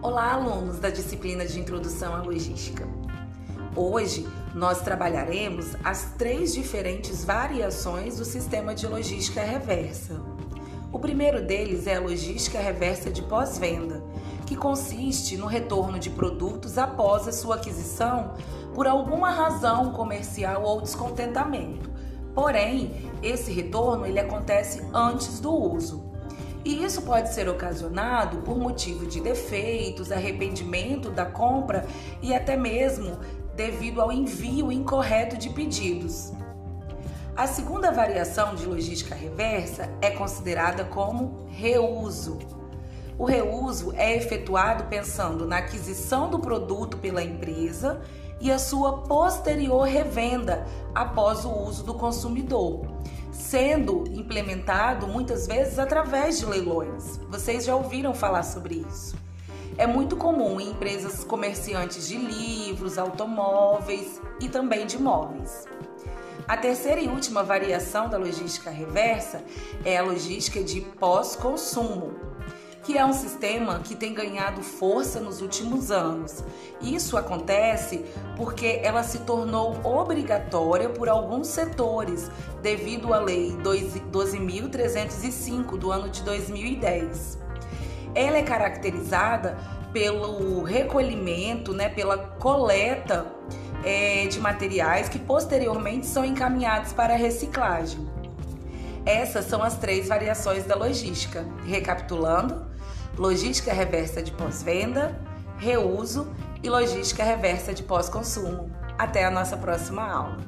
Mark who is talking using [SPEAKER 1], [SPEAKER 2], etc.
[SPEAKER 1] Olá, alunos da disciplina de Introdução à Logística. Hoje nós trabalharemos as três diferentes variações do sistema de logística reversa. O primeiro deles é a logística reversa de pós-venda, que consiste no retorno de produtos após a sua aquisição por alguma razão comercial ou descontentamento. Porém, esse retorno ele acontece antes do uso. E isso pode ser ocasionado por motivo de defeitos, arrependimento da compra e até mesmo devido ao envio incorreto de pedidos. A segunda variação de logística reversa é considerada como reuso. O reuso é efetuado pensando na aquisição do produto pela empresa e a sua posterior revenda após o uso do consumidor sendo implementado muitas vezes através de leilões. Vocês já ouviram falar sobre isso. É muito comum em empresas comerciantes de livros, automóveis e também de móveis. A terceira e última variação da logística reversa é a logística de pós-consumo, que é um sistema que tem ganhado força nos últimos anos. Isso acontece porque ela se tornou obrigatória por alguns setores devido à Lei 12.305 do ano de 2010. Ela é caracterizada pelo recolhimento, né, pela coleta é, de materiais que posteriormente são encaminhados para reciclagem. Essas são as três variações da logística. Recapitulando, logística reversa de pós-venda, reuso e logística reversa de pós-consumo. Até a nossa próxima aula.